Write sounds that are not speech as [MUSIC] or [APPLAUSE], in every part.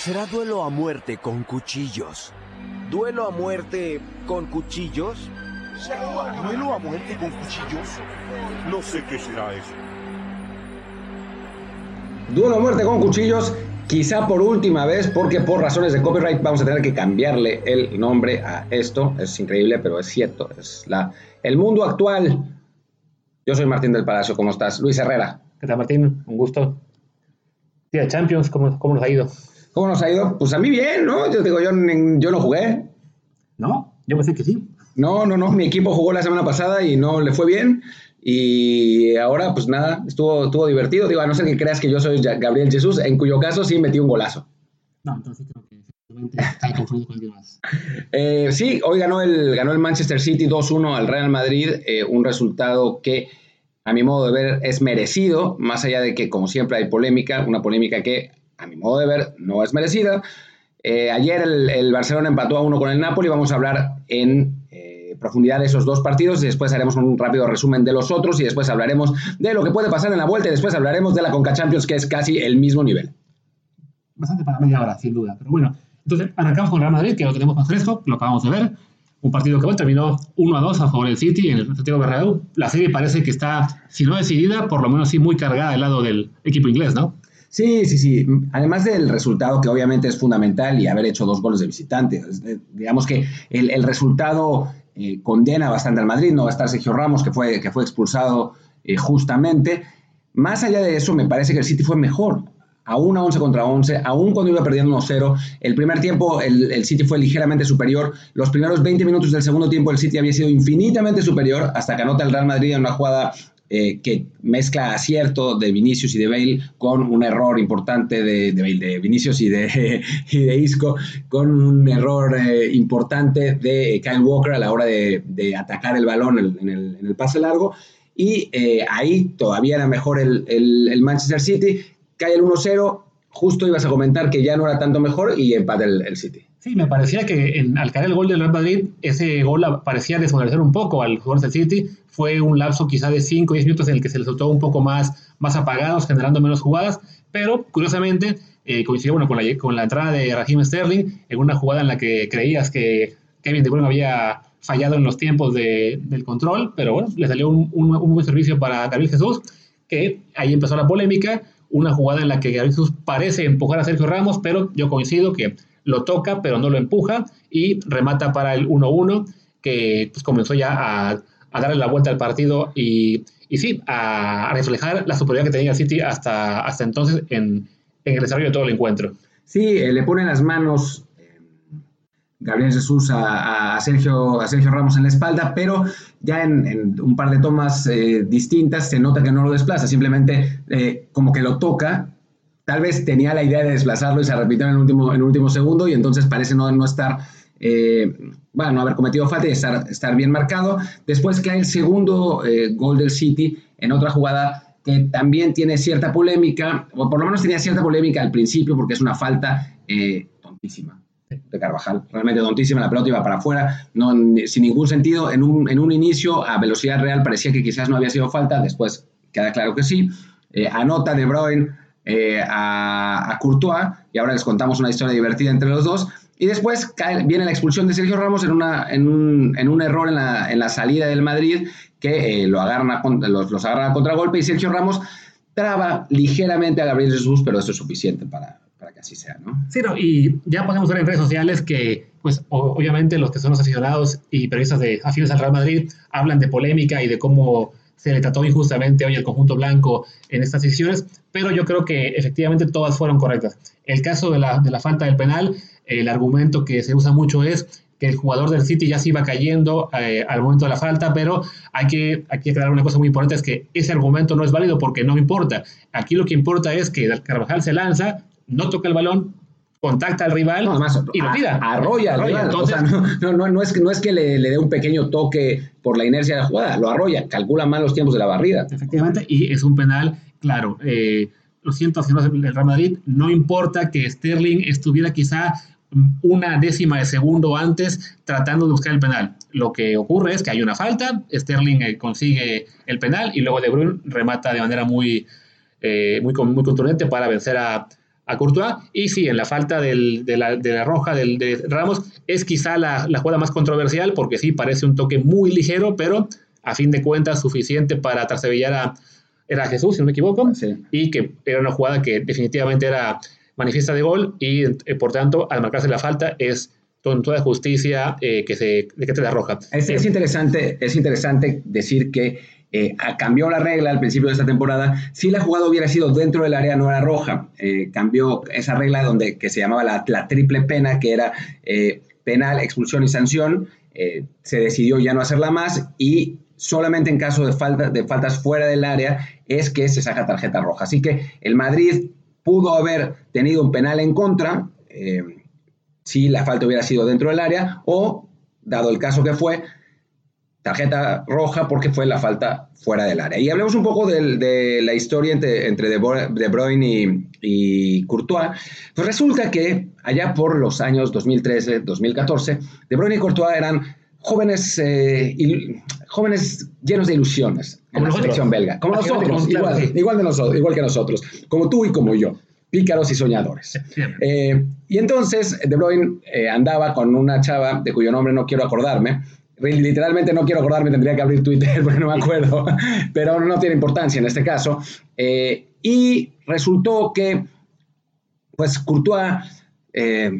Será duelo a muerte con cuchillos. ¿Duelo a muerte con cuchillos? ¿Duelo a muerte con cuchillos? No sé qué será eso. Duelo a muerte con cuchillos, quizá por última vez, porque por razones de copyright vamos a tener que cambiarle el nombre a esto. Es increíble, pero es cierto. Es la, el mundo actual. Yo soy Martín del Palacio, ¿cómo estás? Luis Herrera. ¿Qué tal, Martín? Un gusto. Día Champions, ¿cómo, ¿cómo nos ha ido? ¿Cómo nos ha ido? Pues a mí bien, ¿no? Yo digo, yo, yo no jugué. ¿No? Yo pensé que sí. No, no, no. Mi equipo jugó la semana pasada y no le fue bien. Y ahora, pues nada, estuvo, estuvo divertido. Digo, a no ser que creas que yo soy Gabriel Jesús, en cuyo caso sí metí un golazo. No, entonces creo que está confundido con alguien más. Eh, sí, hoy ganó el, ganó el Manchester City 2-1 al Real Madrid, eh, un resultado que a mi modo de ver es merecido, más allá de que como siempre hay polémica, una polémica que a mi modo de ver no es merecida. Eh, ayer el, el, Barcelona empató a uno con el Napoli, vamos a hablar en profundidad de esos dos partidos y después haremos un rápido resumen de los otros y después hablaremos de lo que puede pasar en la vuelta y después hablaremos de la Conca Champions que es casi el mismo nivel. Bastante para media hora, sin duda. Pero bueno, entonces arrancamos con Real Madrid, que lo tenemos más fresco, lo acabamos de ver. Un partido que bueno, terminó 1 a 2 a favor del City en el Santiago Bernabéu. La serie parece que está, si no decidida, por lo menos sí muy cargada del lado del equipo inglés, ¿no? Sí, sí, sí. Además del resultado que obviamente es fundamental y haber hecho dos goles de visitante. Digamos que el, el resultado eh, condena bastante al Madrid, no va a estar Sergio Ramos, que fue, que fue expulsado eh, justamente. Más allá de eso, me parece que el City fue mejor. Aún a 11 contra 11, aún cuando iba perdiendo 1-0. El primer tiempo el, el, City fue ligeramente superior. Los primeros 20 minutos del segundo tiempo el City había sido infinitamente superior hasta que anota el Real Madrid en una jugada eh, que mezcla acierto de Vinicius y de Bale con un error importante de, de, Bale, de Vinicius y de, [LAUGHS] y de Isco, con un error eh, importante de Kyle Walker a la hora de, de atacar el balón en, en, el, en, el, pase largo. Y eh, ahí todavía era mejor el, el, el Manchester City, cae el 1-0, justo ibas a comentar que ya no era tanto mejor y empate el, el City. Sí, me parecía que en, al caer el gol del Real Madrid, ese gol parecía desmoralizar un poco al jugador del City. Fue un lapso quizá de 5 o 10 minutos en el que se les soltó un poco más, más apagados, generando menos jugadas, pero curiosamente eh, coincidió bueno, con, la, con la entrada de Raheem Sterling en una jugada en la que creías que Kevin De Bruyne había fallado en los tiempos de, del control, pero bueno, le salió un, un, buen servicio para Gabriel Jesús, que ahí empezó la polémica, una jugada en la que Gabriel Jesús parece empujar a Sergio Ramos, pero yo coincido que lo toca, pero no lo empuja y remata para el 1-1, que pues, comenzó ya a, darle la vuelta al partido y, y sí, a, reflejar la superioridad que tenía el City hasta, hasta entonces en, en, el desarrollo de todo el encuentro. Sí, eh, le pone las manos eh, Gabriel Jesús a, Sergio, a Sergio Ramos en la espalda, pero ya en, un par de tomas eh, distintas se nota que no lo desplaza, simplemente como que lo toca tal vez tenía la idea de desplazarlo y se repitió en el último, en el último segundo y entonces parece no, no estar, eh, bueno, no haber cometido falta y estar, estar bien marcado. Después cae el segundo eh, gol del City en otra jugada que también tiene cierta polémica, o por lo menos tenía cierta polémica al principio porque es una falta eh, tontísima de Carvajal, realmente tontísima, la pelota iba para afuera, no, sin ningún sentido, en un, en un inicio a velocidad real parecía que quizás no había sido falta, después queda claro que sí, anota De Bruyne, eh, a, Courtois y ahora les contamos una historia divertida entre los dos. Y después cae, viene la expulsión de Sergio Ramos en, un, en un error en la, en la, salida del Madrid que eh, lo agarran a, los, los agarran a contragolpe y Sergio Ramos traba ligeramente a Gabriel Jesús, pero eso es suficiente para, para que así sea, no, y ya podemos ver en redes sociales que, pues, obviamente los que son los aficionados y periodistas de afines al Real Madrid hablan de polémica y de cómo se le trató injustamente hoy al conjunto blanco en estas decisiones, pero yo creo que efectivamente todas fueron correctas. El caso de la, de la falta del penal, el argumento que se usa mucho es que el jugador del City ya se iba cayendo eh, al momento de la falta, pero hay que, hay que aclarar una cosa muy importante, es que ese argumento no es válido porque no importa. Aquí lo que importa es que Carvajal se lanza, no toca el balón, contacta al rival no, además, y lo tira. Arrolla, al rival. Entonces, o sea, no, no, no, es, no es que le, le, dé un pequeño toque por la inercia de la jugada, lo arrolla, calcula mal los tiempos de la barrida. Efectivamente, y es un penal, claro. Eh, lo siento, señores del Real Madrid, no importa que Sterling estuviera quizá una décima de segundo antes tratando de buscar el penal. Lo que ocurre es que hay una falta, Sterling eh, consigue el penal y luego De Bruyne remata de manera muy, eh, muy, muy contundente para vencer a, a Courtois. Y sí, en la falta del, de, la, de, la, roja del, de Ramos es quizá la, la, jugada más controversial porque sí parece un toque muy ligero, pero a fin de cuentas suficiente para trasebillar a era Jesús, si no me equivoco, sí. y que era una jugada que definitivamente era manifiesta de gol y eh, por tanto al marcarse la falta es con toda justicia eh, que se que te la roja. Es, es, interesante, es interesante decir que eh, cambió la regla al principio de esta temporada. Si la jugada hubiera sido dentro del área, no era roja. Eh, cambió esa regla donde, que se llamaba la, la triple pena, que era eh, penal, expulsión y sanción. se decidió ya no hacerla más y solamente en caso de, falta, de faltas fuera del área es que se saca tarjeta roja. Así que el Madrid pudo haber tenido un penal en contra si la falta hubiera sido dentro del área o, dado el caso que fue, tarjeta roja porque fue la falta fuera del área. Y hablemos un poco de, de la historia entre, entre De Bruyne y, y, Courtois. Pues resulta que allá por los años 2013, 2014, De Bruyne y Courtois eran jóvenes, eh, il, jóvenes llenos de ilusiones como en la selección belga. Como nosotros, igual, sí. igual, de nosotros, igual que nosotros. Como tú y como yo. Pícaros y soñadores. Eh, y entonces De Bruyne eh, andaba con una chava de cuyo nombre no quiero acordarme, literalmente no quiero acordarme, tendría que abrir Twitter [LAUGHS] porque no me acuerdo, pero no tiene importancia en este caso. Eh, y resultó que, pues, Courtois, eh,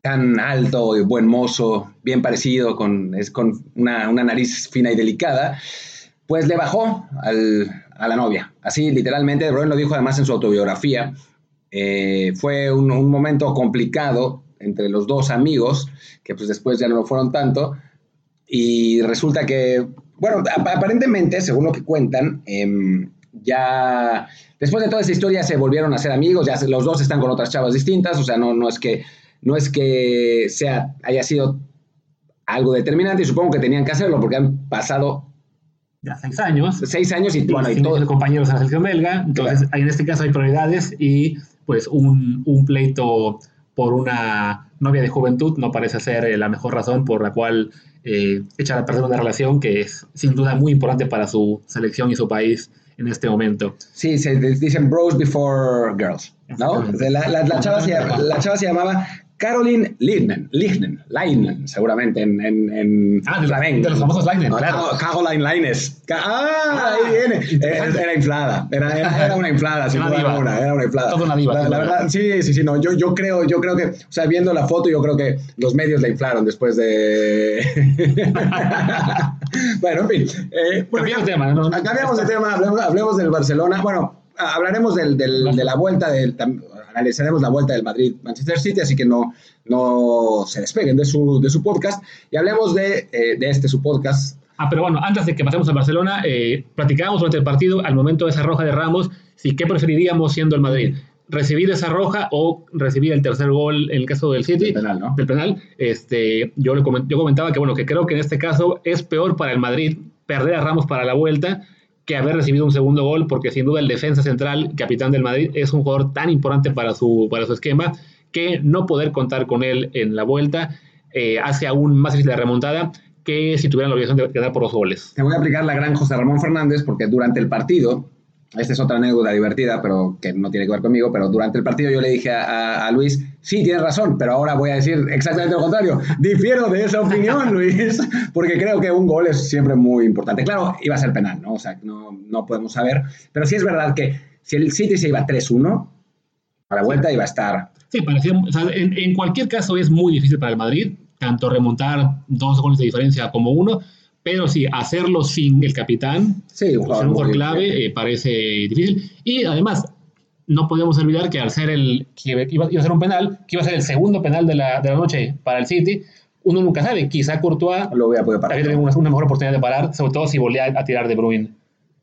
tan alto y buen mozo, bien parecido, con, es, con una, una, nariz fina y delicada, pues le bajó al, a la novia. Así, literalmente, Bruyne lo dijo además en su autobiografía. Eh, fue un, un momento complicado entre los dos amigos, que pues después ya no lo fueron tanto, y resulta que, bueno, aparentemente, según lo que cuentan, eh, ya después de toda esa historia se volvieron a ser amigos, ya los dos están con otras chavas distintas, o sea, no, no es que no es que sea haya sido algo determinante y supongo que tenían que hacerlo porque han pasado ya seis años. Seis años y, bueno, y todos compañeros en la selección belga, entonces claro. en este caso hay prioridades y pues un, un pleito por una novia de juventud no parece ser la mejor razón por la cual eh, echar a perder una relación que es sin duda muy importante para su selección y su país en este momento. Sí, se dicen bros before girls, ¿no? La, la, la, chava se, la, chava se, llamaba Caroline Lignen, Lignen, Leinen, seguramente en, en, en ah, de, flamenco. de los famosos Leinen, claro. Caroline Leines. Ah, ahí viene. Era, era, inflada, era, era, [LAUGHS] una inflada, sin duda alguna, era una inflada. Toda una diva. La, la, verdad, sí, sí, sí, no, yo, yo creo, yo creo que, o sea, viendo la foto, yo creo que los medios la inflaron después de... [LAUGHS] bueno, en fin. Eh, bueno, cambiamos de tema, ¿no? Cambiamos de tema, hablemos, hablemos del Barcelona. Bueno, hablaremos del, del, de la vuelta, del, analizaremos la vuelta del Madrid-Manchester City, así que no, no se despeguen de su, de su podcast y hablemos de, eh, de este su podcast. Ah, pero bueno, antes de que pasemos a Barcelona, eh, platicábamos durante el partido, al momento de esa roja de Ramos, si qué preferiríamos siendo el Madrid. Recibir esa roja o recibir el tercer gol en el caso del City. Del penal, ¿no? Del penal. Este, yo, le coment, yo comentaba que, bueno, que creo que en este caso es peor para el Madrid perder a Ramos para la vuelta que haber recibido un segundo gol, porque sin duda el defensa central, capitán del Madrid, es un jugador tan importante para su, para su esquema que no poder contar con él en la vuelta eh, hace aún más difícil la remontada que si tuvieran la obligación de quedar por los goles. Te voy a aplicar la gran José Ramón Fernández, porque durante el partido, esta es otra anécdota divertida, pero que no tiene que ver conmigo, pero durante el partido yo le dije a, a, Luis, sí, tienes razón, pero ahora voy a decir exactamente lo contrario. Difiero de esa opinión, [LAUGHS] Luis, porque creo que un gol es siempre muy importante. Claro, iba a ser penal, ¿no? O sea, no, no podemos saber, pero sí es verdad que si el City se iba 3-1, a la vuelta iba a estar... Sí, parecía, o sea, en, en cualquier caso es muy difícil para el Madrid, tanto remontar dos goles de diferencia como uno, pero sí, hacerlo sin el capitán, sí, un jugador, un jugador clave, eh, parece difícil. Y además, no podemos olvidar que al ser el que iba, iba, a ser un penal, que iba a ser el segundo penal de la, de la noche para el City, uno nunca sabe, quizá Courtois lo voy a poder parar. una, una, mejor oportunidad de parar, sobre todo si volvía a tirar de Bruin.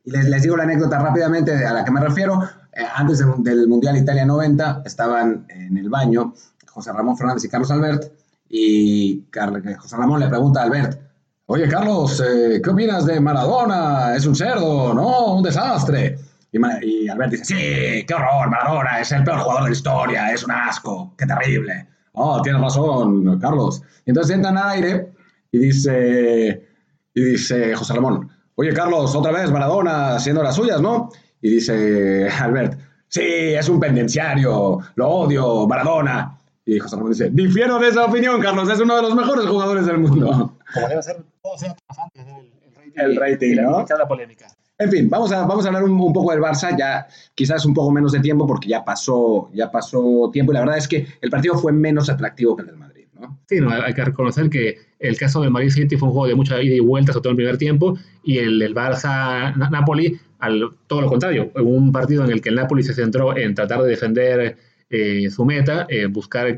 Y les, les, digo la anécdota rápidamente a la que me refiero. Eh, antes de, del Mundial Italia 90 estaban en el baño José Ramón Fernández y Carlos Albert y Car José Ramón le pregunta a Albert, Oye, Carlos, eh, ¿qué opinas de Maradona? Es un cerdo, ¿no? Un desastre. Y, Albert dice, sí, qué horror, Maradona es el peor jugador de la historia, es un asco, qué terrible. Oh, tienes razón, Carlos. Y entonces entran al aire y dice, y dice José Ramón, oye, Carlos, otra vez Maradona haciendo las suyas, ¿no? Y dice Albert, sí, es un pendenciario, lo odio, Maradona. Y José Ramón dice, difiero de esa opinión, Carlos, es uno de los mejores jugadores del mundo. Como debe ser, todo sea antes del El rating, y ¿no? y la polémica. En fin, vamos a, vamos a hablar un, un poco del Barça, ya quizás un poco menos de tiempo porque ya pasó, ya pasó tiempo y la verdad es que el partido fue menos atractivo que el del Madrid, ¿no? Sí, no, hay que reconocer que el caso del Madrid City fue un juego de mucha ida y vuelta, sobre todo en el primer tiempo, y el, el Barça-Napoli, al todo lo contrario, un partido en el que el Napoli se centró en tratar de defender eh, su meta, eh, buscar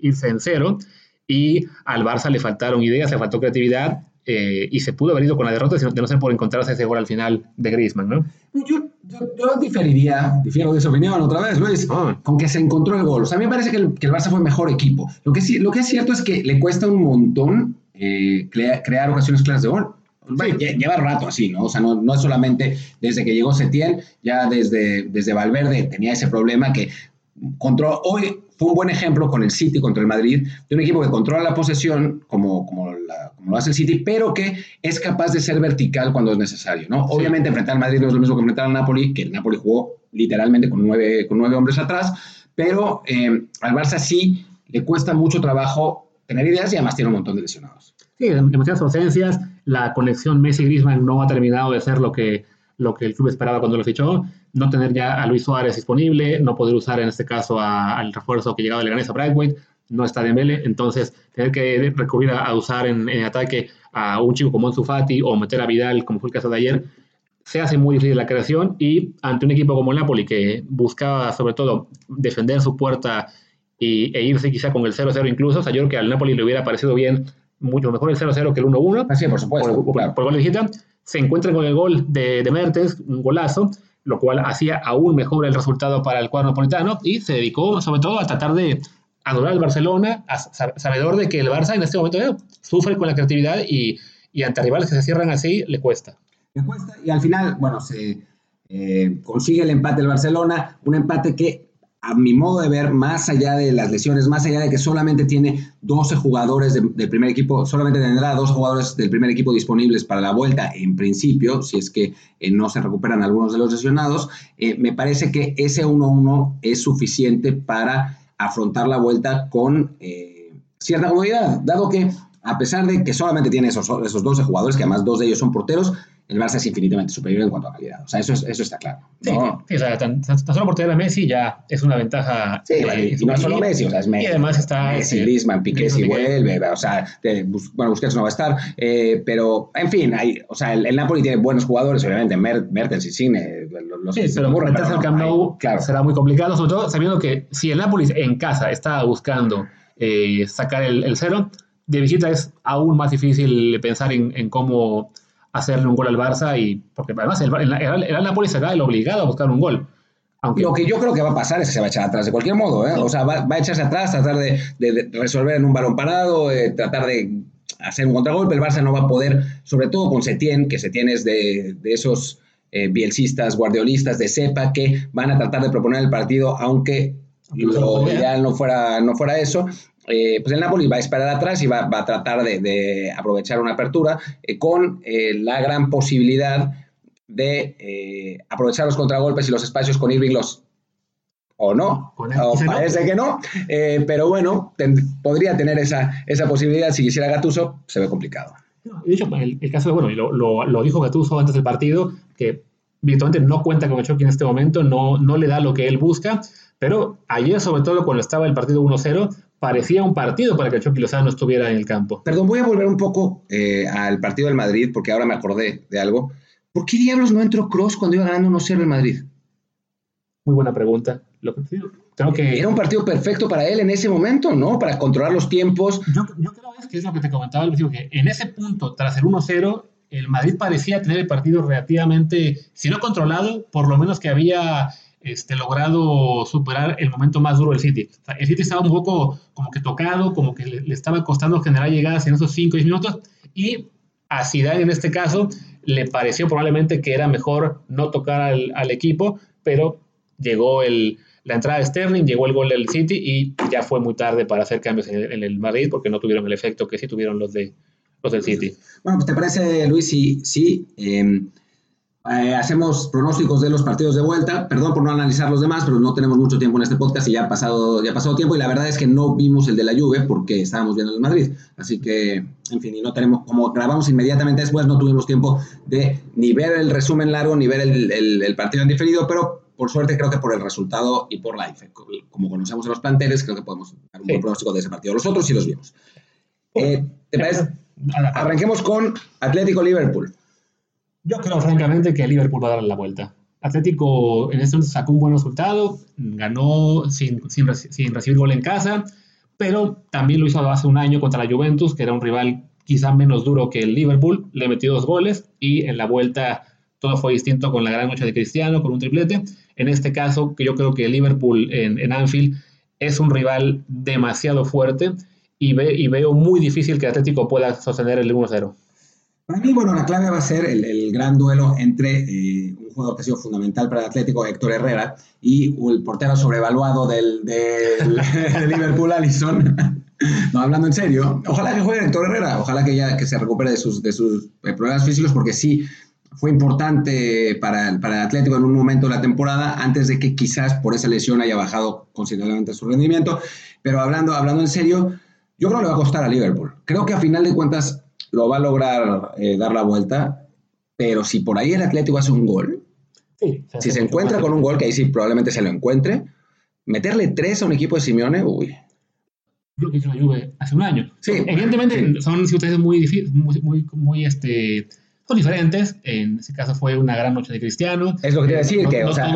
irse en cero, y al Barça le faltaron ideas, le faltó creatividad, eh, y se pudo haber ido con la derrota de no ser por encontrarse ese gol al final de Griezmann, ¿no? Yo, yo, yo diferiría, difiero de esa opinión otra vez, Luis, Ah. con que se encontró el gol. O sea, a mí me parece que el, que el Barça fue mejor equipo. Lo que, sí, lo que es cierto es que le cuesta un montón eh, crea- crear ocasiones claras de gol. Bueno, lle- lleva rato así, ¿no? O sea, no, no es solamente desde que llegó Setién, ya desde, desde Valverde tenía ese problema que control, hoy fue un buen ejemplo con el City contra el Madrid, de un equipo que controla la posesión como, como, la- como lo hace el City, pero que es capaz de ser vertical cuando es necesario, ¿no? Sí. Obviamente enfrentar al Madrid no es lo mismo que enfrentar al Napoli, que el Napoli jugó literalmente con nueve, con nueve hombres atrás, pero eh, al Barça sí le cuesta mucho trabajo tener ideas y además tiene un montón de lesionados. Sí, demasiadas ausencias. La conexión Messi-Griezmann no ha terminado de ser lo que, lo que el club esperaba cuando lo fichó. No tener ya a Luis Suárez disponible, no poder usar en este caso a- al refuerzo que llegaba de Leganés a Brightweight, no está Dembele, entonces tener que recurrir a, a usar en, en ataque a un chico como Ansu Fati o meter a Vidal, como fue el caso de ayer, se hace muy difícil la creación y ante un equipo como el Napoli que buscaba sobre todo defender su puerta y, e irse quizá con el 0-0 incluso, o sea, yo creo que al Napoli le hubiera parecido bien mucho mejor el 0-0 que el 1-1 Así, por por, supuesto. por- claro. por gol de se encuentran con el gol de, de Mertens, un golazo, lo cual hacía aún mejor el resultado para el cuadro napolitano y se dedicó sobre todo a tratar de adorar al Barcelona, sabedor de que el Barça en este momento eh, sufre con la creatividad y, y ante rivales que se cierran así le cuesta. Le cuesta y al final, bueno, se eh, consigue el empate el Barcelona, un empate que a mi modo de ver, más allá de las lesiones, más allá de que solamente tiene 12 jugadores de- del primer equipo, solamente tendrá dos jugadores del primer equipo disponibles para la vuelta en principio, si es que eh, no se recuperan algunos de los lesionados, eh, me parece que ese 1-1 es suficiente para afrontar la vuelta con eh, cierta comodidad, dado que a pesar de que solamente tiene esos, esos 12 jugadores, que además dos de ellos son porteros, el Barça es infinitamente superior en cuanto a calidad. O sea, eso, es- eso está claro. Sí, ¿no? sí, o sea, tan, tan- tan solo por tener a Messi ya es una ventaja. Sí, eh, y no solo Messi, o sea, es Messi. Y además está Messi, eh, Griezmann, Piqué si vuelve, o sea, Bus- bueno, Busquets no va a estar, eh, pero en fin, hay, o sea, el, el Napoli tiene buenos jugadores, obviamente, Mer- Mertens y Cine, los, Sí, pero ocurren, meterse al Camp Nou claro. será muy complicado, sobre todo sabiendo que si el Napoli en casa está buscando eh, sacar el, el cero, de visita es aún más difícil pensar en, en cómo hacerle un gol al Barça y porque además el, el, el- el Napoli será el obligado a buscar un gol. Aunque Lo que yo creo que va a pasar es que se va a echar atrás de cualquier modo, ¿eh? O sea, va, va a echarse atrás, tratar de, de- de resolver en un balón parado, eh, tratar de hacer un contragolpe. El Barça no va a poder, sobre todo con Setién, que Setién es de, de esos eh, bielcistas, guardiolistas de cepa que van a tratar de proponer el partido, aunque se lo ideal no fuera, no fuera eso. Eh, pues el Napoli va a esperar atrás y va, va a tratar de, de aprovechar una apertura eh, con eh, la gran posibilidad de eh, aprovechar los contragolpes y los espacios con Irving los o no, o parece que no, pero bueno, ten- podría tener esa, esa posibilidad. Si quisiera Gatuso, se ve complicado. De hecho, el, el caso bueno, y lo, lo, lo dijo Gattuso antes del partido, que virtualmente no cuenta con Chucky en este momento, no, no le da lo que él busca, pero ayer, sobre todo cuando estaba el partido 1-0, parecía un partido para que Chucky Lozano estuviera en el campo. Perdón, voy a volver un poco eh, al partido del Madrid porque ahora me acordé de algo. ¿Por qué diablos no entró Cross cuando iba ganando 1-0 el Madrid? Muy buena pregunta. Lo que, tengo que, Era un partido perfecto para él en ese momento, ¿no? Para controlar los tiempos. yo, yo creo que es lo que te comentaba al principio, que en ese punto, tras el 1-0, el Madrid parecía tener el partido relativamente, si no controlado, por lo menos que había este, logrado superar el momento más duro del City. O sea, el City estaba un poco como que tocado, como que le, le estaba costando generar llegadas en esos 5 o 10 minutos, y a Zidane en este caso le pareció probablemente que era mejor no tocar al, al equipo, pero llegó el, la entrada de Sterling, llegó el gol del City y ya fue muy tarde para hacer cambios en el, en el Madrid porque no tuvieron el efecto que sí tuvieron los, de, los del City. Bueno, pues te parece, Luis, si, si eh, Eh, hacemos pronósticos de los partidos de vuelta. Perdón por no analizar los demás, pero no tenemos mucho tiempo en este podcast y ya ha pasado, ya ha pasado tiempo. Y la verdad es que no vimos el de la Juve porque estábamos viendo el Madrid. Así que, en fin, y no tenemos, como grabamos inmediatamente después, no tuvimos tiempo de ni ver el resumen largo ni ver el, partido en diferido, pero por suerte creo que por el resultado y por la como conocemos a los planteles, creo que podemos dar un buen pronóstico de ese partido. Los otros sí los vimos. Eh, ¿Te parece? Arranquemos con Atlético Liverpool. Yo creo francamente que Liverpool va a darle la vuelta. Atlético en este momento sacó un buen resultado, ganó sin, sin, recibir gol en casa, pero también lo hizo hace un año contra la Juventus, que era un rival quizá menos duro que el Liverpool, le metió dos goles y en la vuelta todo fue distinto con la gran noche de Cristiano, con un triplete. En este caso, que yo creo que el Liverpool en, en Anfield es un rival demasiado fuerte y, ve, y veo muy difícil que Atlético pueda sostener el 1-0. Para mí, bueno, la clave va a ser el, gran duelo entre eh, un jugador que ha sido fundamental para el Atlético, Héctor Herrera, y el portero sobrevaluado del, [LAUGHS] Liverpool, Allison. no, hablando en serio, ojalá que juegue Héctor Herrera, ojalá que ya que se recupere de sus, de sus eh, problemas físicos, porque sí fue importante para, para el Atlético en un momento de la temporada, antes de que quizás por esa lesión haya bajado considerablemente su rendimiento. Pero hablando, hablando en serio, yo creo que le va a costar a Liverpool. Creo que a final de cuentas lo va a lograr eh, dar la vuelta, pero si por ahí el Atlético hace un gol, si se encuentra con un gol, que ahí sí probablemente se lo encuentre, meterle tres a un equipo de Simeone, uy. Lo que hizo la Juve hace un año. Sí. Evidentemente son situaciones muy, muy, muy, muy este, son diferentes. En ese caso fue una gran noche de Cristiano. Es lo que quiero decir, que, o sea,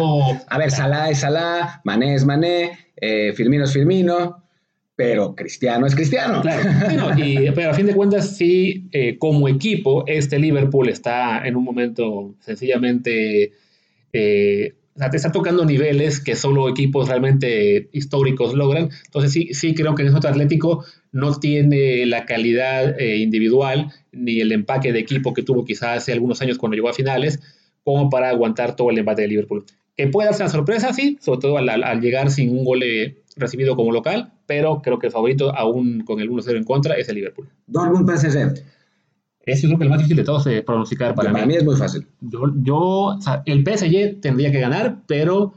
a ver, Salah es Salah, Mané es Mané, eh, Firmino es Firmino pero Cristiano es Cristiano. Claro, pero a fin de cuentas, sí, eh, como equipo, este Liverpool está en un momento sencillamente, eh, te está tocando niveles que solo equipos realmente históricos logran. Entonces, sí, sí creo que el otro Atlético no tiene la calidad eh, individual ni el empaque de equipo que tuvo quizás hace algunos años cuando llegó a finales, como para aguantar todo el embate de Liverpool. Que puede ser una sorpresa, sí, sobre todo al, al llegar sin un gol recibido como local, pero creo que el favorito, aún con el 1-0 en contra, es el Liverpool. Dortmund PSG. Ese es creo que el más difícil de todos de pronosticar para, para mí. es muy fácil. Yo, yo o sea, el PSG tendría que ganar, pero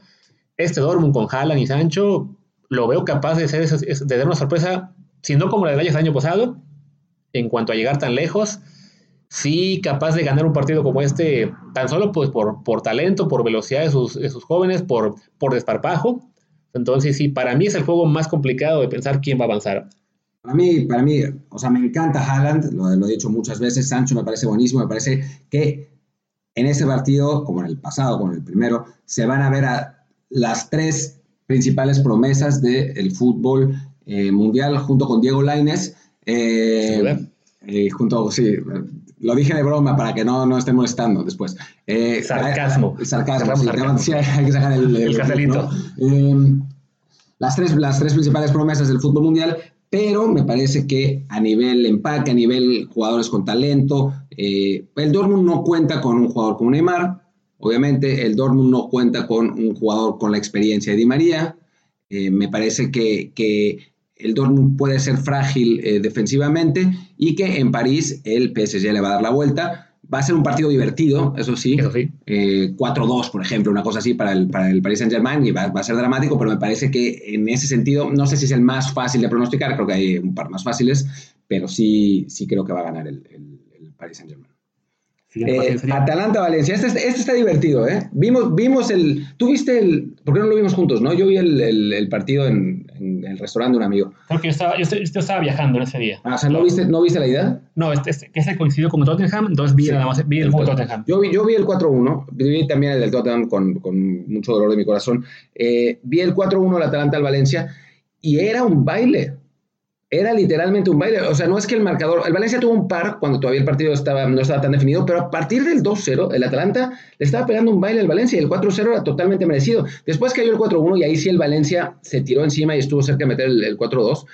este Dortmund con Haaland y Sancho lo veo capaz de, ser, de dar una sorpresa, si no como la del año pasado, en cuanto a llegar tan lejos, sí capaz de ganar un partido como este, tan solo pues por, por talento, por velocidad de sus, de sus jóvenes, por, por desparpajo, entonces, sí, para mí es el juego más complicado de pensar quién va a avanzar. Para mí, para mí, o sea, me encanta Haaland, lo, he dicho muchas veces, Sancho me parece buenísimo, me parece que en este partido, como en el pasado, como en el primero, se van a ver a las tres principales promesas del fútbol eh, mundial junto con Diego Laines. Eh, eh, junto, sí, lo dije de broma para que no, no esté molestando después. Eh, sarcasmo. sarcasmo. Sí, [LAUGHS] hay que sacar el, el, em, las, tres, las tres principales promesas del fútbol mundial, pero me parece que a nivel empaque, a nivel jugadores con talento, eh, el Dortmund no cuenta con un jugador como Neymar. Obviamente, el Dortmund no cuenta con un jugador con la experiencia de Di María. Eh, me parece que, que el Dortmund puede ser frágil eh, defensivamente y que en París el PSG le va a dar la vuelta. Va a ser un partido divertido, eso sí. Eso sí. 4-2, eh, por ejemplo, una cosa así para el, para el Paris Saint-Germain y va, a ser dramático, pero me parece que en ese sentido, no sé si es el más fácil de pronosticar, creo que hay un par más fáciles, pero sí, sí creo que va a ganar el, el, el Paris Saint-Germain. Eh, Atalanta-Valencia. Este, este, está divertido, ¿eh? Vimos, vimos el. ¿Tú viste el.? ¿Por qué no lo vimos juntos, no? Yo vi el, el, partido en, en, el restaurante de un amigo. Creo que yo estaba, yo, estaba viajando en ese día. Ah, o sea, ¿no viste, ¿no viste la idea? No, este, este, que se coincidió con Tottenham, entonces vi, nada más, vi el juego de Tottenham. Yo vi, yo vi el 4-1, vi también el del Tottenham con, con mucho dolor de mi corazón. Eh, vi el 4-1 del Atalanta al Valencia y era un baile era literalmente un baile. O sea, no es que el marcador. El Valencia tuvo un par cuando todavía el partido estaba, no estaba tan definido, pero a partir del 2-0, el Atalanta le estaba pegando un baile al Valencia y el 4-0 era totalmente merecido. Después cayó el 4-1 y ahí sí el Valencia se tiró encima y estuvo cerca de meter el, 4-2.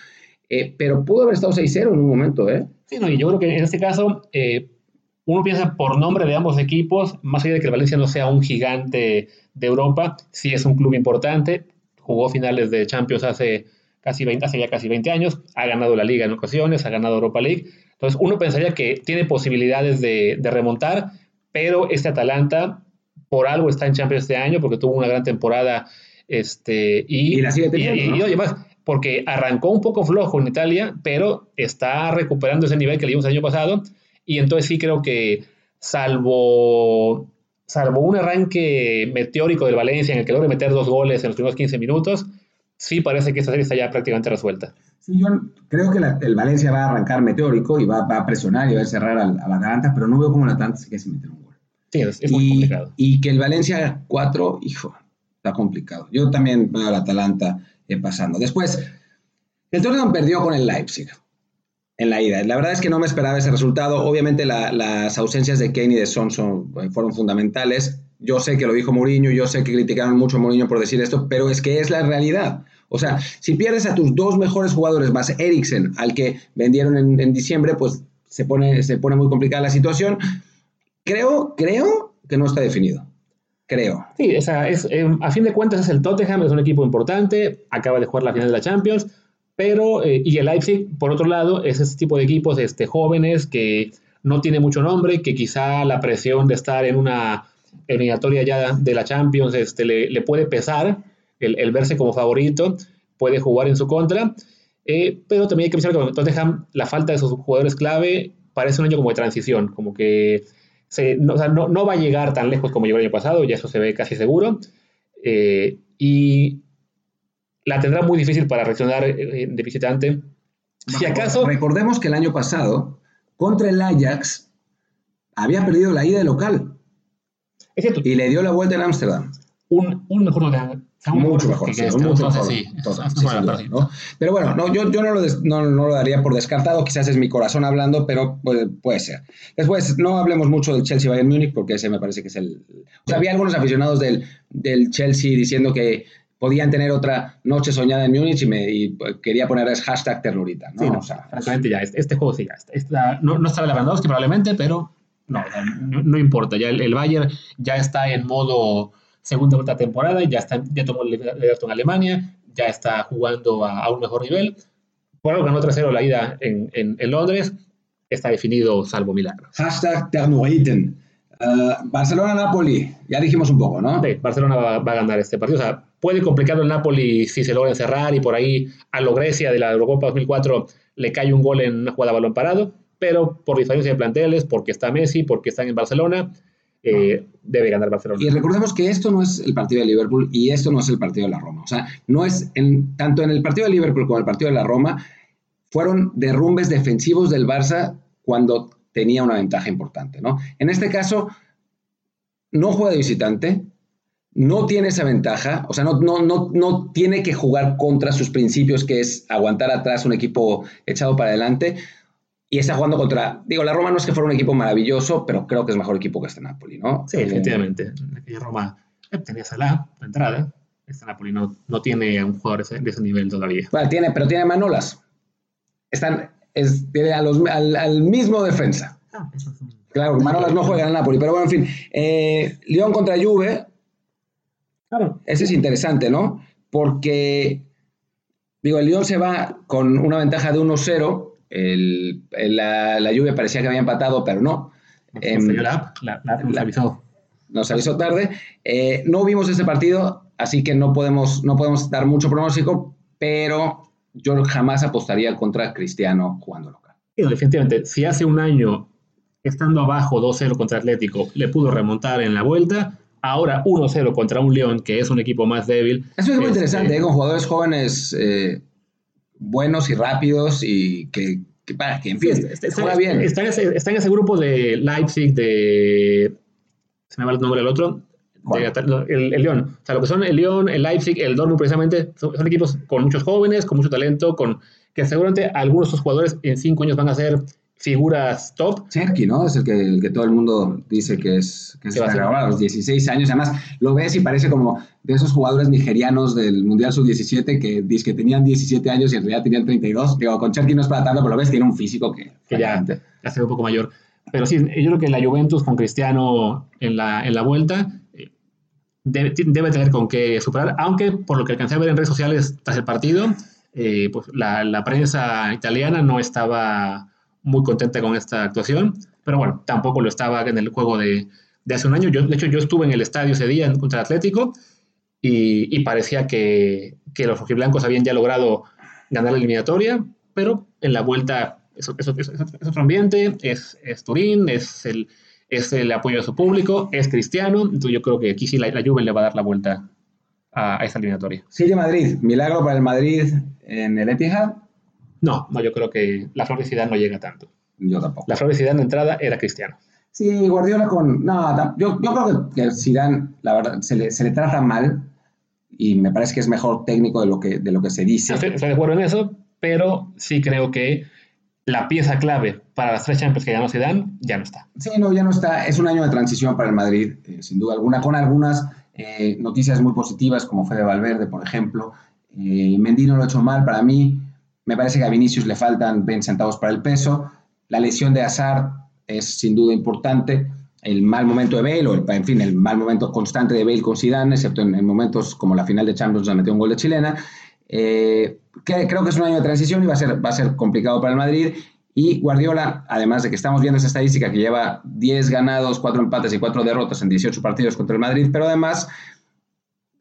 Eh, pero pudo haber estado 6-0 en un momento, ¿eh? Sí, no, y yo creo que en este caso. Eh, uno piensa por nombre de ambos equipos, más allá de que el Valencia no sea un gigante de Europa, sí es un club importante, jugó finales de Champions hace casi 20, hace ya casi 20 años, ha ganado la liga en ocasiones, ha ganado Europa League. Entonces uno pensaría que tiene posibilidades de, remontar, pero este Atalanta por algo está en Champions este año, porque tuvo una gran temporada. Este, y, Y la sigue teniendo, y- ¿no? y porque arrancó un poco flojo en Italia, pero está recuperando ese nivel que le dimos el año pasado. Y entonces sí creo que, salvo, salvo un arranque meteórico del Valencia en el que logre meter dos goles en los primeros 15 minutos, sí parece que esta serie está ya prácticamente resuelta. Sí, yo creo que la- el Valencia va a arrancar meteórico y va, va a presionar y va a cerrar al, al Atalanta, pero no veo cómo el Atalanta se quede sin meter un gol. Sí, es, es muy y, complicado. y que el Valencia 4, hijo, está complicado. Yo también veo al Atalanta eh, pasando. Después, el Tottenham perdió con el Leipzig en la ida. La verdad es que no me esperaba ese resultado. Obviamente la- las ausencias de Kane y de Son son- fueron fundamentales. Yo sé que lo dijo Mourinho, yo sé que criticaron mucho a Mourinho por decir esto, pero es que es la realidad. O sea, si pierdes a tus dos mejores jugadores más Eriksen, al que vendieron en, en diciembre, pues se pone, se pone muy complicada la situación. Creo, creo que no está definido. Creo. Sí, es, eh, a fin de cuentas es el Tottenham, es un equipo importante, acaba de jugar la final de la Champions, pero, eh, y el Leipzig, por otro lado, es ese tipo de equipos este, jóvenes que no tiene mucho nombre, que quizá la presión de estar en una eliminatoria ya de la Champions este, le, le puede pesar, el, el verse como favorito, puede jugar en su contra, eh, pero también hay que pensar que Tottenham la falta de sus jugadores clave parece un año como de transición, como que se- no, o sea, no- no va a llegar tan lejos como llegó el año pasado, ya eso se ve casi seguro, eh, y la tendrá muy difícil para reaccionar eh, de visitante. Si acaso, Recordemos que el año pasado, contra el Ajax, había perdido la ida de local es cierto, y le dio la vuelta en Ámsterdam. un, un mejor Tottenham, Mucho mejor, sí, este, mucho entonces mejor. sí, Tottenham, sí, bueno, pero duda, sí. ¿no? Pero bueno, no, yo, yo no, lo des- no, no lo daría por descartado, quizás es mi corazón hablando, pero puede, puede ser. Después, no hablemos mucho del Chelsea Bayern Múnich, porque ese me parece que es el... O sea, había algunos aficionados del, del Chelsea diciendo que podían tener otra noche soñada en Múnich y, me, y pues, quería poner es hashtag ternurita, ¿no? Sí, no, O sea, francamente ya, este, este juego sí, ya está. Está- no, no estará Lewandowski probablemente, pero no, no, no importa. Ya el, el Bayern ya está en modo segunda vuelta temporada, ya, está, ya tomó el liderato en Alemania, ya está jugando a, a un mejor nivel. Por algo ganó 3-0 la ida en, en- en Londres, está definido salvo milagro. hashtag ternuriten. Uh, Barcelona-Napoli, ya dijimos un poco, ¿no? Sí, Barcelona va, va a ganar este partido. O sea, puede complicarlo el Napoli si se logra encerrar y por ahí a lo Grecia de la Eurocopa 2004 le cae un gol en una jugada a balón parado, pero por diferencia de planteles, porque está Messi, porque están en Barcelona, eh, debe ganar Barcelona. Y recordemos que esto no es el partido de Liverpool y esto no es el partido de la Roma. O sea, no es en, tanto en el partido de Liverpool como en el partido de la Roma, fueron derrumbes defensivos del Barça cuando tenía una ventaja importante, ¿no? En este caso, no juega de visitante, no tiene esa ventaja, o sea, no, no, no, no tiene que jugar contra sus principios, que es aguantar atrás un equipo echado para adelante, y está jugando contra, digo, la Roma no es que fuera un equipo maravilloso, pero creo que es mejor equipo que este Napoli, ¿no? Sí, Eh, efectivamente. En aquella Roma eh, tenía Salah de entrada. Este Napoli no, no tiene un jugador de ese, de ese nivel todavía. Bueno, tiene, pero tiene Manolas. Están, es, tiene a los- al, al mismo defensa. Ah, eso es un- Claro, Manolas no juega en Napoli, pero bueno, en fin. Eh, León contra Juve, Claro, ese es interesante, ¿no? Porque, digo, el León se va con una ventaja de 1-0. El, el- la, la Juve parecía que había empatado, pero no. nos falló la app, la, la app nos la- avisó. Nos avisó tarde. Eh, no vimos ese partido, así que no podemos, no podemos dar mucho pronóstico, pero yo jamás apostaría contra Cristiano jugando local. Sí, definitivamente, si hace un año, estando abajo 2-0 contra Atlético, le pudo remontar en la vuelta, ahora 1-0 contra un León, que es un equipo más débil. Eso es muy Este, interesante, ¿eh? con jugadores jóvenes eh, buenos y rápidos y que, que, bah, que, en Sí, fin, está, está- juega bien. está en ese, está en ese grupo de Leipzig, de. Se me va el nombre del otro. De el, el León. O sea, lo que son el León, el Leipzig, el Dortmund, precisamente, son, son equipos con muchos jóvenes, con mucho talento, con que seguramente algunos de sus jugadores en cinco años van a ser figuras top. Cherky, ¿no? Es el que, el que todo el mundo dice que es, que Que va a los 16 años. Además, lo ves y parece como de esos jugadores nigerianos del Mundial Sub-17 que dice que tenían 17 años y en realidad tenían 32. Digo, con Cherky no es para tanto, pero lo ves, tiene un físico que... que ya, ya se ve un poco mayor. Pero sí, yo creo que la Juventus con Cristiano en la, en la vuelta eh, debe, debe tener con qué superar, aunque por lo que alcancé a ver en redes sociales tras el partido, eh, pues la, la prensa italiana no estaba muy contenta con esta actuación, pero bueno, tampoco lo estaba en el juego de, de hace un año. Yo, de hecho, yo estuve en el estadio ese día contra Atlético y, parecía que, que los rojiblancos habían ya logrado ganar la eliminatoria, pero en la vuelta es, es, otro ambiente, es, es Turín, es el, es el apoyo de su público, es cristiano, entonces yo creo que aquí sí la, la Juve le va a dar la vuelta a, a esta eliminatoria. Sigue Madrid, milagro para el Madrid en el Etihad. No, no, yo creo que la flor de Zidane no llega tanto. Yo tampoco. La flor de entrada era cristiano. Sí, Guardiola con... No, yo, yo creo que Zidane, la verdad, se le, se le trata mal y me parece que es mejor técnico de lo que, de lo que se dice. Estoy, estoy de acuerdo en eso, pero sí creo que la pieza clave para las tres Champions que ganó Zidane ya no está. Sí, no, ya no está. Es un año de transición para el Madrid, eh, sin duda alguna, con algunas eh, noticias muy positivas, como fue de Valverde, por ejemplo. Eh, Mendy no lo ha hecho mal para mí. Me parece que a Vinicius le faltan 20 centavos para el peso. La lesión de Hazard es sin duda importante. El mal momento de Bale, o el, en fin, el mal momento constante de Bale con Zidane, excepto en, en momentos como la final de Champions, donde metió un gol de chilena. Eh, creo que es un año de transición y va a, ser, va a ser complicado para el Madrid. Y Guardiola, además de que estamos viendo esa estadística que lleva 10 ganados, 4 empates y 4 derrotas en 18 partidos contra el Madrid, pero además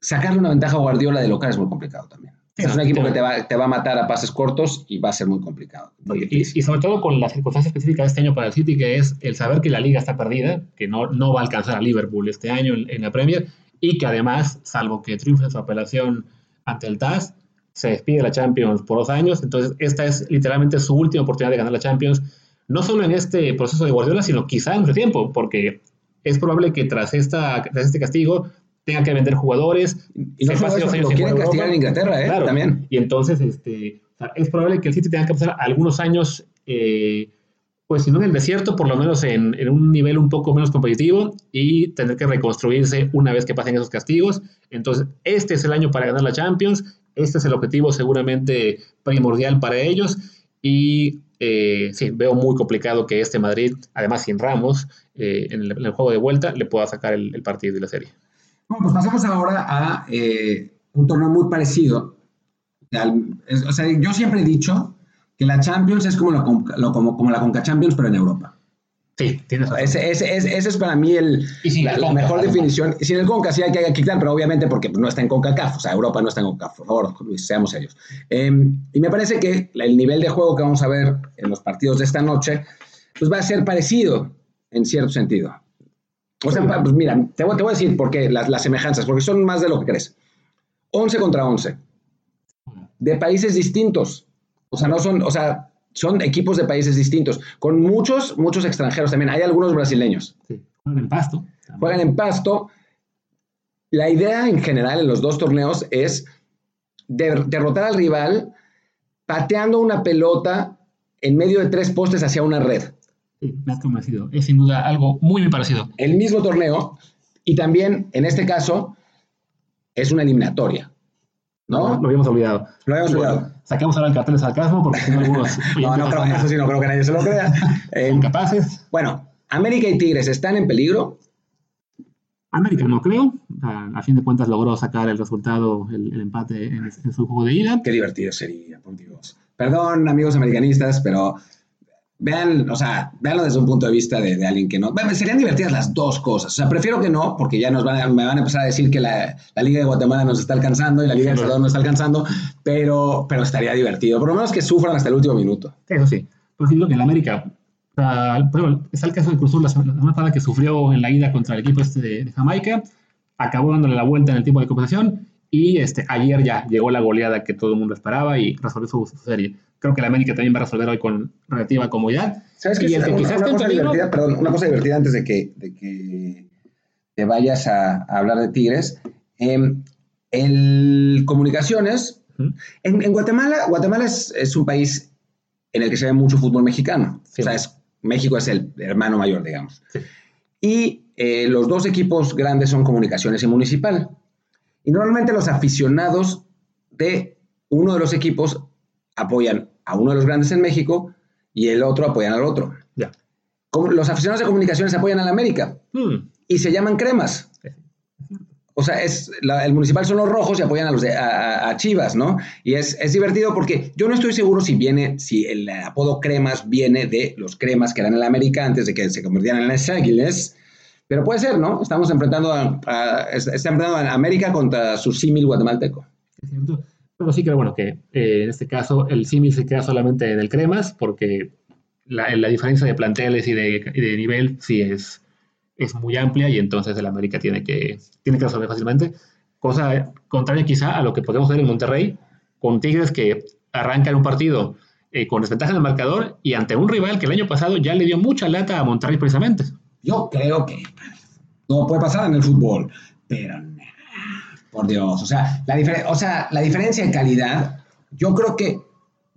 sacarle una ventaja a Guardiola de local es muy complicado también. Es un equipo que te va, te va, a matar a pases cortos y va a ser muy complicado. Muy y, y, sobre todo con la circunstancia específica de este año para el City, que es el saber que la liga está perdida, que no, no va a alcanzar a Liverpool este año en, en la Premier, y que además, salvo que triunfe su apelación ante el TAS, se despide de la Champions por dos años, entonces esta es literalmente su última oportunidad de ganar la Champions, no solo en este proceso de Guardiola, sino quizá en tiempo, porque es probable que tras, esta, tras este castigo tenga que vender jugadores. Y no solo eso, lo quieren castigar en Inglaterra, ¿eh? Claro. También. Y entonces este, o sea, es probable que el City tenga que pasar algunos años, eh, pues si no en el desierto, por lo menos en, en, un nivel un poco menos competitivo y tener que reconstruirse una vez que pasen esos castigos. Entonces, este es el año para ganar la Champions este es el objetivo seguramente primordial para ellos y eh, sí, veo muy complicado que este Madrid, además sin Ramos, eh, en, el, en, el, juego de vuelta, le pueda sacar el, el partido de la serie. Bueno, pues pasamos ahora a eh, un torneo muy parecido. Al, es, o sea, yo siempre he dicho que la Champions es como la, lo, como, como la Conca Champions, pero en Europa. Sí, tienes razón. Ese, ese, ese, ese es para mí el, la, la, mejor además. definición. Sin el Conca sí hay que quitar, pero obviamente porque no está en CONCACAF. O sea, Europa no está en CONCACAF. Por favor, Luis, seamos serios. Eh, y me parece que el nivel de juego que vamos a ver en los partidos de esta noche pues va a ser parecido en cierto sentido. O sea, pues mira, te voy, te voy a decir por qué las, las semejanzas, porque son más de lo que crees. 11 contra 11. De países distintos. O sea, no son, o sea, son equipos de países distintos, con muchos, muchos extranjeros también. Hay algunos brasileños. Sí, juegan en pasto. También. Juegan en pasto. La idea en general en los dos torneos es de, derrotar al rival pateando una pelota en medio de tres postes hacia una red. Sí, me has convencido. Es sin duda algo muy, muy parecido. El mismo torneo y también, en este caso, es una eliminatoria. ¿No? Lo, lo habíamos olvidado. Lo habíamos bueno, olvidado. Saquemos ahora el cartel de sarcasmo porque si no algunos... [LAUGHS] no, no creo, eso sí no creo que nadie se lo crea. [LAUGHS] eh, capaces. Bueno, América y Tigres están en peligro. América no creo. A, a, fin de cuentas logró sacar el resultado, el, el empate en, en, su juego de ida. Qué divertido sería, por Dios. Perdón, amigos americanistas, pero vean, o sea, veanlo desde un punto de vista de, de, alguien que no. Bueno, serían divertidas las dos cosas. O sea, prefiero que no, porque ya nos van a, me van a empezar a decir que la, la Liga de Guatemala nos está alcanzando y la Liga de El Salvador nos está alcanzando, pero, pero estaría divertido. Por lo menos que sufran hasta el último minuto. Eso sí. Pues digo que en América, uh, está el caso de Cruzul la semana pasada que sufrió en la ida contra el equipo este de, de Jamaica, acabó dándole la vuelta en el tiempo de compensación y este, ayer ya llegó la goleada que todo el mundo esperaba y resolvió su, su serie. Creo que la América también va a resolver hoy con relativa comodidad. ¿Sabes qué? Y el que una, quizás una, cosa peligro, divertida, perdón, una cosa divertida antes de que, de que te vayas a, a hablar de Tigres. Eh, el Comunicaciones, uh -huh. en, en, Guatemala, Guatemala es, es, un país en el que se ve mucho fútbol mexicano. Sí. O sea, es, México es el hermano mayor, digamos. Sí. Y eh, los dos equipos grandes son Comunicaciones y Municipal. Y normalmente los aficionados de uno de los equipos apoyan a uno de los grandes en México y el otro apoyan al otro. Ya. Como los aficionados de comunicaciones apoyan a la América hmm. y se llaman cremas. O sea, es la, el municipal son los rojos y apoyan a los de, a, a Chivas, ¿no? Y es, es, divertido porque yo no estoy seguro si viene, si el apodo cremas viene de los cremas que eran en la América antes de que se convirtieran en las águilas, Pero puede ser, ¿no? Estamos enfrentando a, a- está enfrentando a América contra su símil guatemalteco. Es cierto. Pero sí creo, bueno, que eh, en este caso el símil se queda solamente en el cremas, porque la, la diferencia de planteles y de, y de nivel sí es, es muy amplia y entonces el América tiene que, tiene que resolver fácilmente. Cosa contraria quizá a lo que podemos ver en Monterrey, con Tigres que arrancan un partido eh, con desventaja en el marcador y ante un rival que el año pasado ya le dio mucha lata a Monterrey precisamente. Yo creo que todo puede pasar en el fútbol, pero por Dios, o sea, la difer- o sea, la diferencia de calidad, yo creo que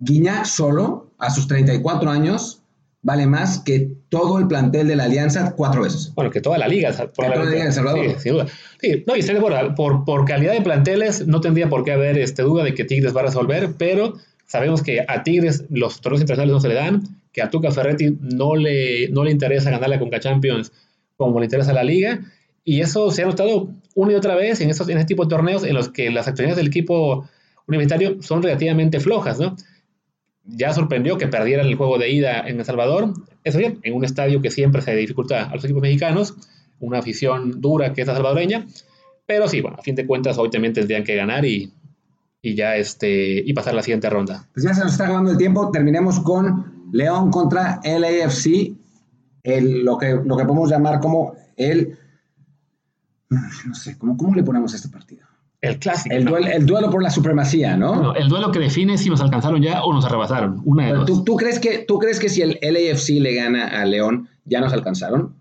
Guiñac solo, a sus 34 años, vale más que todo el plantel de la Alianza cuatro veces. Bueno, que toda la liga, toda la liga de Salvador. Sí, sin duda. Sí, no, y estoy de acuerdo, por, por calidad de planteles no tendría por qué haber este, duda de que Tigres va a resolver, pero sabemos que a Tigres los torneos internacionales no se le dan, que a Tuca Ferretti no le, no le interesa ganar la Conca Champions como le interesa a la liga, y eso se ha notado una y otra vez en, estos, en este tipo de torneos en los que las actuaciones del equipo universitario son relativamente flojas, ¿no? Ya sorprendió que perdieran el juego de ida en El Salvador, eso bien, en un estadio que siempre se dificulta a los equipos mexicanos, una afición dura que es la salvadoreña, pero sí, bueno, a fin de cuentas hoy también tendrían que ganar y, y ya este y pasar la siguiente ronda. Pues ya se nos está acabando el tiempo, terminemos con León contra LAFC, el, lo, que, lo que podemos llamar como el, no sé, ¿cómo, cómo le ponemos a este partido? El clásico. El, ¿no? duel- el duelo por la supremacía, ¿no? Bueno, el duelo que define si nos alcanzaron ya o nos arrebasaron. Una de dos. ¿Tú, tú crees que, ¿Tú crees que si el LAFC le gana a León, ya nos alcanzaron?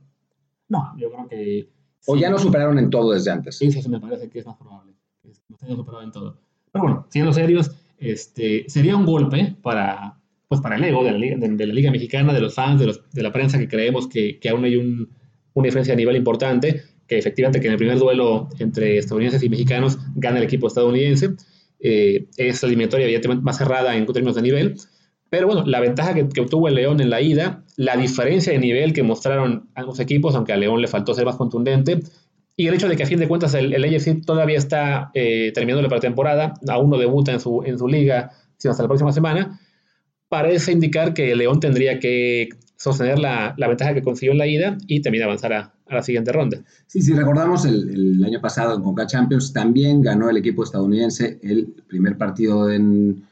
No, yo creo que. ¿O sí. ya nos superaron en todo desde antes? Sí, sí, eso me parece que es más probable. Que nos hayan superado en todo. Pero bueno, siendo serios, este, sería un golpe para, pues para el ego de la, liga, de, de la Liga Mexicana, de los fans, de, los, de la prensa que creemos que, que aún hay un, una diferencia a nivel importante, que efectivamente que en el primer duelo entre estadounidenses y mexicanos gana el equipo estadounidense. Eh, es la eliminatoria evidentemente más cerrada en términos de nivel, pero bueno, la ventaja que, obtuvo el León en la ida, la diferencia de nivel que mostraron ambos equipos, aunque a León le faltó ser más contundente, y el hecho de que a fin de cuentas el, el todavía está eh, terminando la pretemporada, aún no debuta en su, en su liga, sino hasta la próxima semana, parece indicar que León tendría que sostener la, la ventaja que consiguió en la ida y también avanzar a, a la siguiente ronda. Sí, sí, recordamos el, el año pasado en Conca Champions también ganó el equipo estadounidense el primer partido en-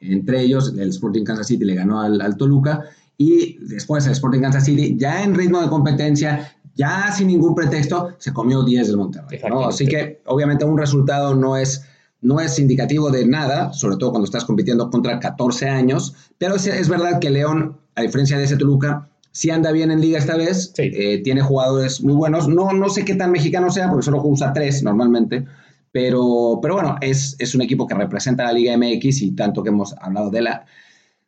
entre ellos, el Sporting Kansas City le ganó al, al Toluca y después el Sporting Kansas City ya en ritmo de competencia, ya sin ningún pretexto, se comió 10 del Monterrey. ¿no? Así que obviamente un resultado no es, no es indicativo de nada, sobre todo cuando estás compitiendo contra 14 años, pero es, es verdad que León, a diferencia de ese Toluca, sí anda bien en liga esta vez, Sí. eh, tiene jugadores muy buenos, no, no sé qué tan mexicano sea, porque solo usa tres normalmente, pero, pero bueno, es, es un equipo que representa a la Liga MX y tanto que hemos hablado de la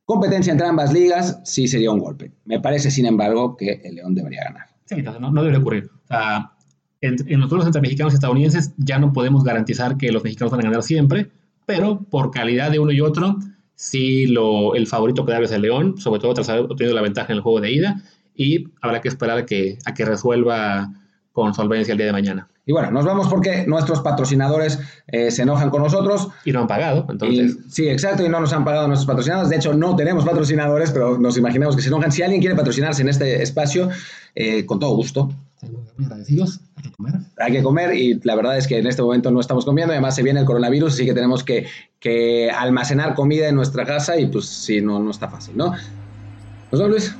competencia entre ambas ligas, sí sería un golpe. Me parece, sin embargo, que el León debería ganar. Sí, entonces no, no debe ocurrir. O sea, en, en los duelos entre mexicanos y estadounidenses ya no podemos garantizar que los mexicanos van a ganar siempre, pero por calidad de uno y otro, sí lo, el favorito queda es el León, sobre todo tras haber obtenido la ventaja en el juego de ida, y habrá que esperar a que, a que resuelva con solvencia el día de mañana. Y bueno, nos vamos porque nuestros patrocinadores eh, se enojan con nosotros. Y no han pagado, entonces... Y- sí, exacto, y no nos han pagado nuestros patrocinadores. De hecho, no tenemos patrocinadores, pero nos imaginamos que se enojan. Si alguien quiere patrocinarse en este espacio, eh, con todo gusto. Muy agradecidos. Hay que comer. Hay que comer y la verdad es que en este momento no estamos comiendo. Además, se viene el coronavirus, así que tenemos que, que almacenar comida en nuestra casa y pues sí, no, no está fácil, ¿no? Nos vemos, Luis.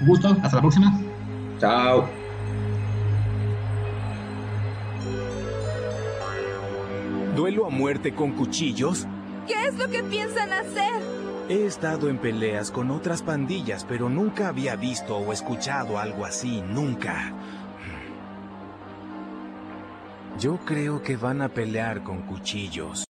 Un gusto. Hasta la próxima. Chao. ¿Duelo a muerte con cuchillos? ¿Qué es lo que piensan hacer? He estado en peleas con otras pandillas, pero nunca había visto o escuchado algo así, nunca. Yo creo que van a pelear con cuchillos.